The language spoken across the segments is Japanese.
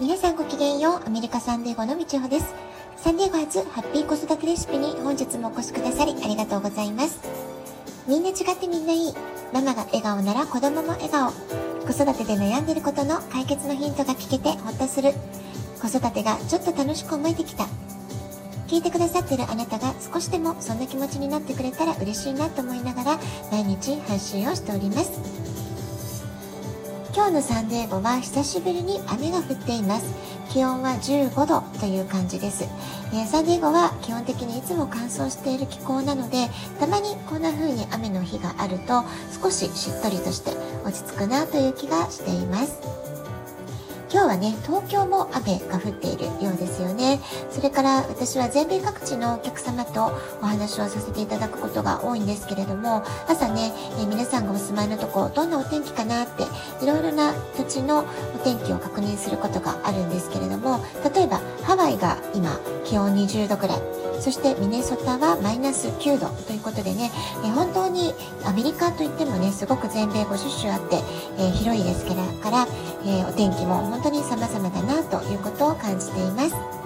皆さんごきげんよう、アメリカサンデーゴのみちほです。サンデーゴ初ハッピー子育てレシピに本日もお越しくださりありがとうございます。みんな違ってみんないい。ママが笑顔なら子供も笑顔。子育てで悩んでることの解決のヒントが聞けてほっとする。子育てがちょっと楽しく思えてきた。聞いてくださってるあなたが少しでもそんな気持ちになってくれたら嬉しいなと思いながら毎日配信をしております。今日のサンデーゴは久しぶりに雨が降っています。気温は15度という感じです。えー、サンデーゴは基本的にいつも乾燥している気候なので、たまにこんな風に雨の日があると少ししっとりとして落ち着くなという気がしています。今日はね、東京も雨が降っているようですよね。それから私は全米各地のお客様とお話をさせていただくことが多いんですけれども、朝ね、え皆さんがお住まいのとこ、どんなお天気かなって、いろいろな土地の天気を確認することがあるんですけれども、例えばハワイが今気温20度ぐらい、そしてミネソタはマイナス9度ということでね、え本当にアメリカといってもね、すごく全米50州あって、え広いですからから、えお天気も本当に様々だなということを感じています。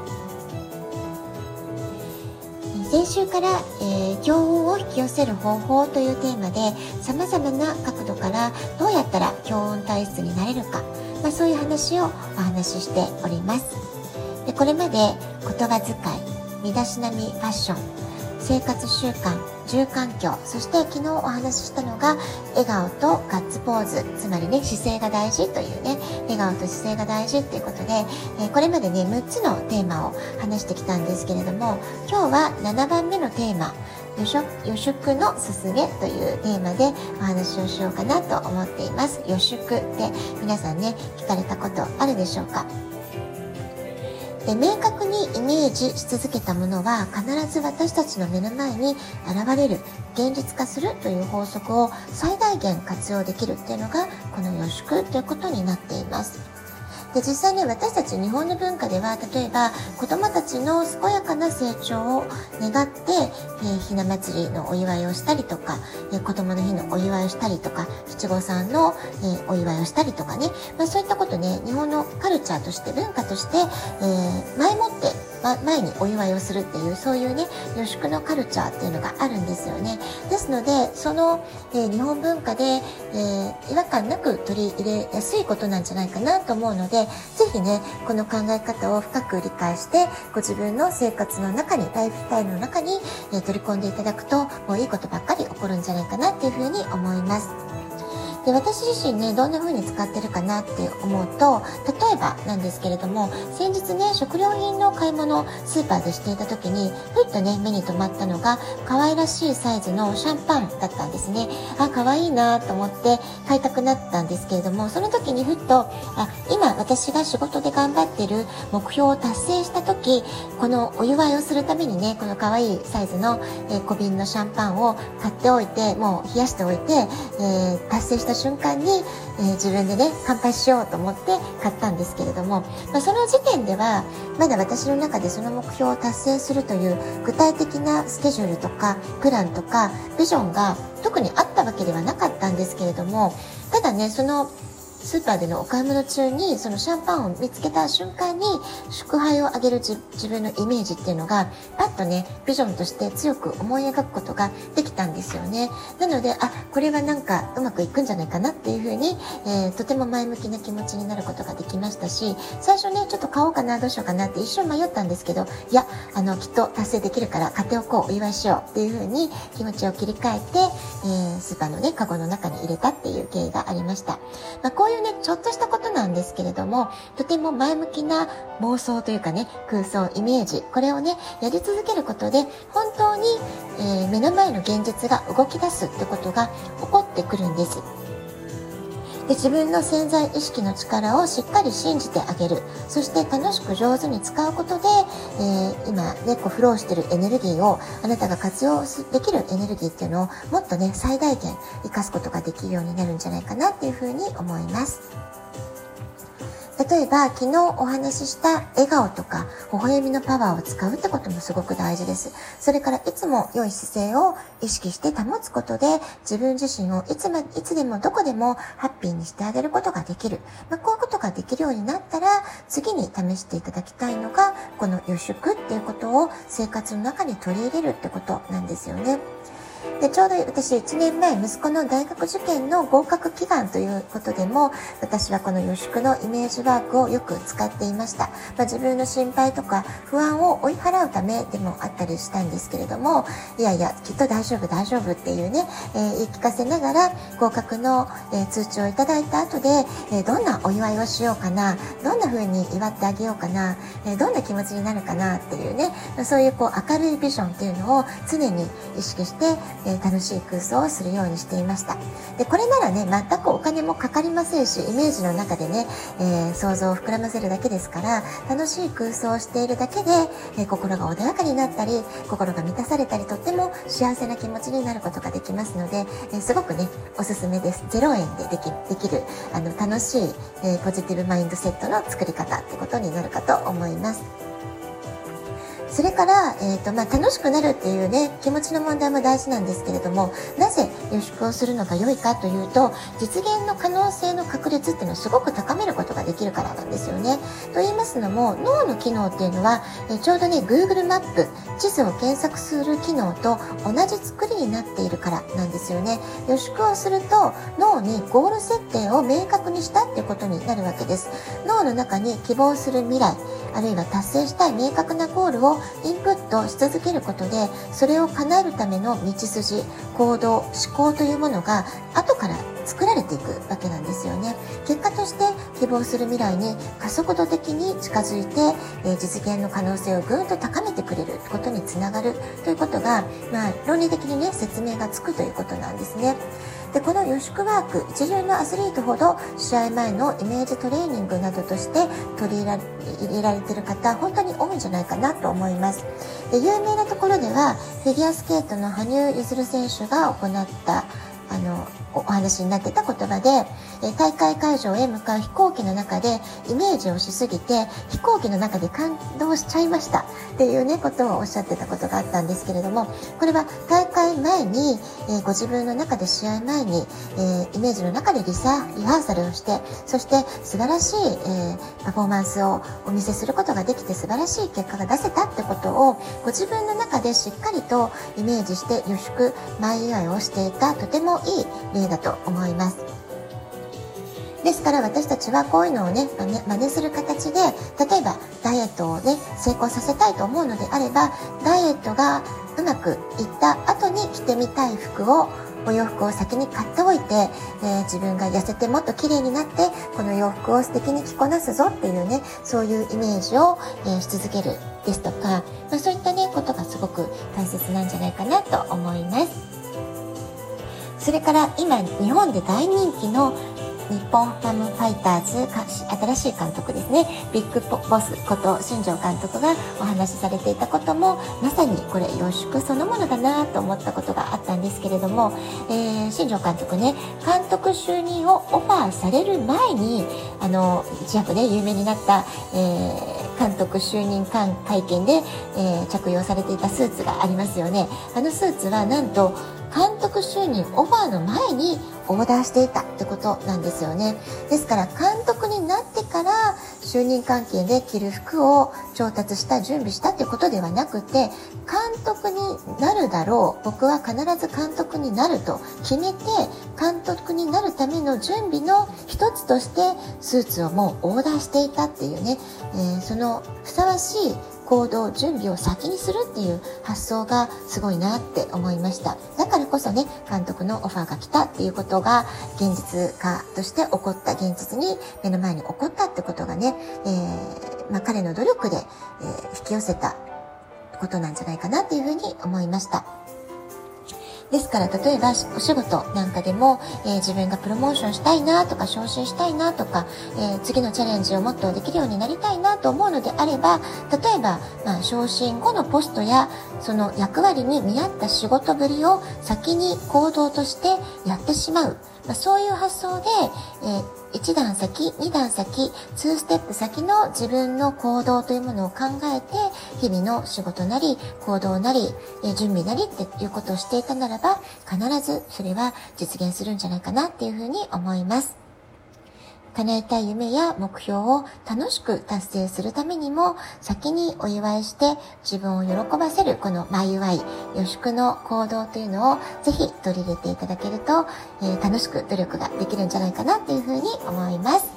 先週から、えー、強運を引き寄せる方法というテーマで様々な角度からどうやったら強運体質になれるか、まあ、そういう話をお話ししております。でこれまで言葉遣い身だしなみファッション生活習慣住環境そして昨日お話ししたのが笑顔とガッツポーズつまりね姿勢が大事というね笑顔と姿勢が大事っていうことで、え、これまでね6つのテーマを話してきたんですけれども今日は7番目のテーマ予食のすすめというテーマでお話をしようかなと思っています予食って皆さんね聞かれたことあるでしょうか？で明確にイメージし続けたものは必ず私たちの目の前に現れる現実化するという法則を最大限活用できるっていうのがこの予祝ということになっています。で実際ね私たち日本の文化では例えば子どもたちの健やかな成長を願って、えー、ひな祭りのお祝いをしたりとか、えー、子どもの日のお祝いをしたりとか七五三の、えー、お祝いをしたりとかね、まあ、そういったことね日本のカルチャーとして文化として、え、前もって前にお祝いをするっていうそういうね予祝のカルチャーっていうのがあるんですよねですのでその、えー、日本文化で、えー、違和感なく取り入れやすいことなんじゃないかなと思うのでぜひねこの考え方を深く理解してご自分の生活の中にライフスタイルの中に、えー、取り込んでいただくともういいことばっかり起こるんじゃないかなっていうふうに思います。で私自身ねどんな風に使ってるかなって思うと例えばなんですけれども先日ね食料品の買い物スーパーでしていた時にふっとね目に留まったのが可愛らしいサイズのシャンパンだったんですね。あ可愛いなと思って買いたくなったんですけれどもその時にふっとあ今私が仕事で頑張ってる目標を達成した時このお祝いをするためにねこの可愛いサイズの、え小瓶のシャンパンを買っておいてもう冷やしておいて、えー、達成した瞬間に、えー、自分でね乾杯しようと思って買ったんですけれども、まあ、その時点ではまだ私の中でその目標を達成するという具体的なスケジュールとかプランとかビジョンが特にあったわけではなかったんですけれどもただねそのスーパーでのお買い物中にそのシャンパンを見つけた瞬間に祝杯をあげる自分のイメージっていうのがパッとねビジョンとして強く思い描くことができたんですよね。なのであこれはなんかうまくいくんじゃないかなっていうふうに、えー、とても前向きな気持ちになることができましたし最初ねちょっと買おうかなどうしようかなって一瞬迷ったんですけどいやあのきっと達成できるから買っておこうお祝いしようっていうふうに気持ちを切り替えて、えー、スーパーのねカゴの中に入れたっていう経緯がありました、まあ、こういういうね、ちょっとしたことなんですけれども、とても前向きな妄想というかね、空想、イメージ、これをね、やり続けることで、本当に、えー、目の前の現実が動き出すってことが起こってくるんです。で自分の潜在意識の力をしっかり信じてあげるそして楽しく上手に使うことで、えー、今ねこうフローしてるエネルギーをあなたが活用できるエネルギーっていうのをもっとね最大限生かすことができるようになるんじゃないかなっていうふうに思います。例えば昨日お話しした笑顔とか微笑みのパワーを使うってこともすごく大事です。それからいつも良い姿勢を意識して保つことで自分自身をいつま、いつでもどこでもハッピーにしてあげることができる。まあ、こういうことができるようになったら次に試していただきたいのがこの予祝っていうことを生活の中に取り入れるってことなんですよね。でちょうど私1年前息子の大学受験の合格祈願ということでも私はこの予祝のイメージワークをよく使っていました、まあ、自分の心配とか不安を追い払うためでもあったりしたんですけれどもいやいやきっと大丈夫大丈夫っていうね、えー、言い聞かせながら合格の、えー、通知をいただいた後で、えー、どんなお祝いをしようかなどんな風に祝ってあげようかな、えどんな気持ちになるかなっていうねそういうこう明るいビジョンっていうのを常に意識してえ楽しい空想をするようにしていましたでこれならね全くお金もかかりませんしイメージの中でね、えー、想像を膨らませるだけですから楽しい空想をしているだけで、えー、心が穏やかになったり心が満たされたりとっても幸せな気持ちになることができますので、え、すごくねおすすめです0円でできできるあの楽しい、えポジティブマインドセットの作り方ってことになるかと思います。それから、えーとまあ、楽しくなるっていうね気持ちの問題も大事なんですけれどもなぜ予祝をするのが良いかというと実現の可能性の確率っていうのをすごく高めることができるからなんですよね。と言いますのも脳の機能っていうのは、えちょうどね Google マップ地図を検索する機能と同じ作りになっているからなんですよね。予祝をすると脳にゴール設定を明確にしたってことになるわけです。脳の中に希望する未来あるいは達成したい明確なゴールをインプットし続けることでそれを叶えるための道筋行動思考というものが後から作られていくわけなんですよね結果として希望する未来に加速度的に近づいて、え、実現の可能性をぐんと高めてくれることにつながるということが、まあ、論理的にね説明がつくということなんですね。でこの予宿ワーク一流のアスリートほど試合前のイメージトレーニングなどとして取り入れられている方本当に多いんじゃないかなと思います。で有名なところではフィギュアスケートの羽生結弦選手が行ったあのお話になってた言葉で、え大会会場へ向かう飛行機の中でイメージをしすぎて飛行機の中で感動しちゃいました。っていうねことをおっしゃってたことがあったんですけれどもこれは大会前に、えご自分の中で試合前に、えイメージの中でリサリハーサルをしてそして素晴らしい、えパフォーマンスをお見せすることができて素晴らしい結果が出せたってことをご自分の中でしっかりとイメージして予祝前祝いをしていたとてもいい例だと思います。ですから私たちはこういうのをね真似する形で例えばダイエットをね成功させたいと思うのであればダイエットがうまくいった後に着てみたい服をお洋服を先に買っておいて、えー、自分が痩せてもっと綺麗になってこの洋服を素敵に着こなすぞっていうねそういうイメージを、えー、し続けるですとか、まあ、そういったねことがすごく大切なんじゃないかなと思います。それから今日本で大人気の日本ハムファイターズ新しい監督ですね。ビッグボスこと新庄監督がお話しされていたこともまさにこれ予祝そのものだなと思ったことがあったんですけれども、えー、新庄監督ね監督就任をオファーされる前にあの一躍ね有名になった、えー、監督就任会見で、えー、着用されていたスーツがありますよね。あのスーツはなんと監督就任オファーの前にオーダーしていたってことなんですよね。ですから監督になってから就任関係で着る服を調達した準備したってことではなくて監督になるだろう僕は必ず監督になると決めて監督になるための準備の一つとしてスーツをもうオーダーしていたっていうね、えー、そのふさわしい行動準備を先にするっていう発想がすごいなって思いましただからこそね監督のオファーが来たっていうことが現実化として起こった現実に目の前に起こったってことがね、えー、まあ、彼の努力で、えー、引き寄せたことなんじゃないかなっていうふうに思いました。ですから例えばお仕事なんかでも、えー、自分がプロモーションしたいなとか昇進したいなとか、えー、次のチャレンジをもっとできるようになりたいなと思うのであれば例えば、まあ、昇進後のポストやその役割に見合った仕事ぶりを先に行動としてやってしまう。まあ、そういう発想で、えー、1段先、2段先、2ステップ先の自分の行動というものを考えて、日々の仕事なり、行動なり、えー、準備なりっていうことをしていたならば、必ずそれは実現するんじゃないかなっていうふうに思います。叶えたい夢や目標を楽しく達成するためにも、先にお祝いして自分を喜ばせるこの前祝い、予祝の行動というのをぜひ取り入れていただけると、えー、楽しく努力ができるんじゃないかなっていうふうに思います。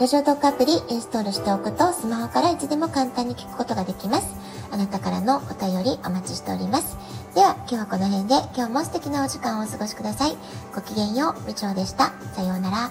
ラジオトークアプリインストールしておくとスマホからいつでも簡単に聞くことができます。あなたからのお便りお待ちしております。では今日はこの辺で今日も素敵なお時間をお過ごしください。ごきげんよう、みちょうでした。さようなら。